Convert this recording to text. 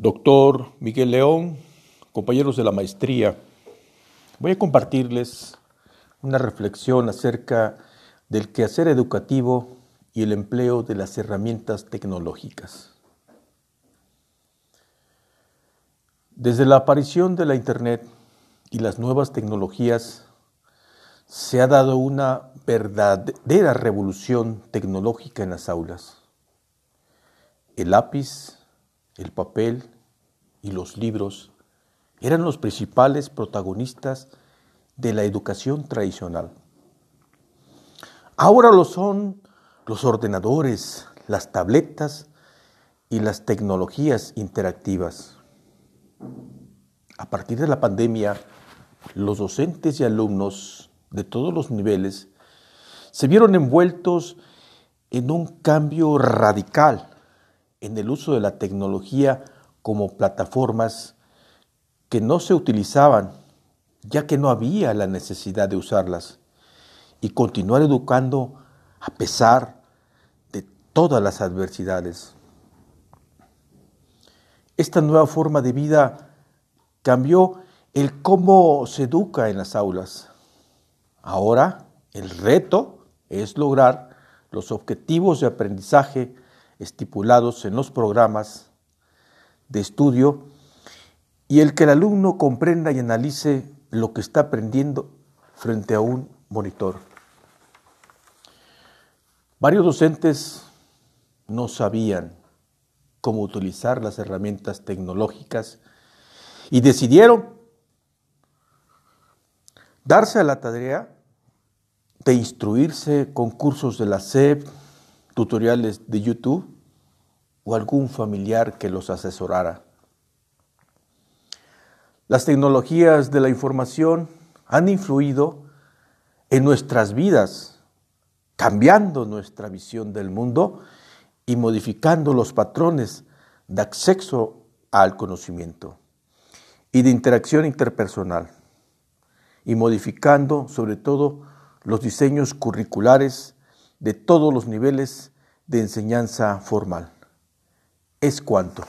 Doctor Miguel León, compañeros de la maestría, voy a compartirles una reflexión acerca del quehacer educativo y el empleo de las herramientas tecnológicas. Desde la aparición de la Internet y las nuevas tecnologías, se ha dado una verdadera revolución tecnológica en las aulas. El lápiz, el papel y los libros eran los principales protagonistas de la educación tradicional. Ahora lo son los ordenadores, las tabletas y las tecnologías interactivas. A partir de la pandemia, los docentes y alumnos de todos los niveles se vieron envueltos en un cambio radical en el uso de la tecnología como plataformas que no se utilizaban, ya que no había la necesidad de usarlas, y continuar educando a pesar de todas las adversidades. Esta nueva forma de vida cambió el cómo se educa en las aulas. Ahora el reto es lograr los objetivos de aprendizaje estipulados en los programas de estudio y el que el alumno comprenda y analice lo que está aprendiendo frente a un monitor. Varios docentes no sabían cómo utilizar las herramientas tecnológicas y decidieron darse a la tarea de instruirse con cursos de la SEP, tutoriales de YouTube o algún familiar que los asesorara. Las tecnologías de la información han influido en nuestras vidas, cambiando nuestra visión del mundo y modificando los patrones de acceso al conocimiento y de interacción interpersonal, y modificando sobre todo los diseños curriculares de todos los niveles de enseñanza formal. Es cuanto.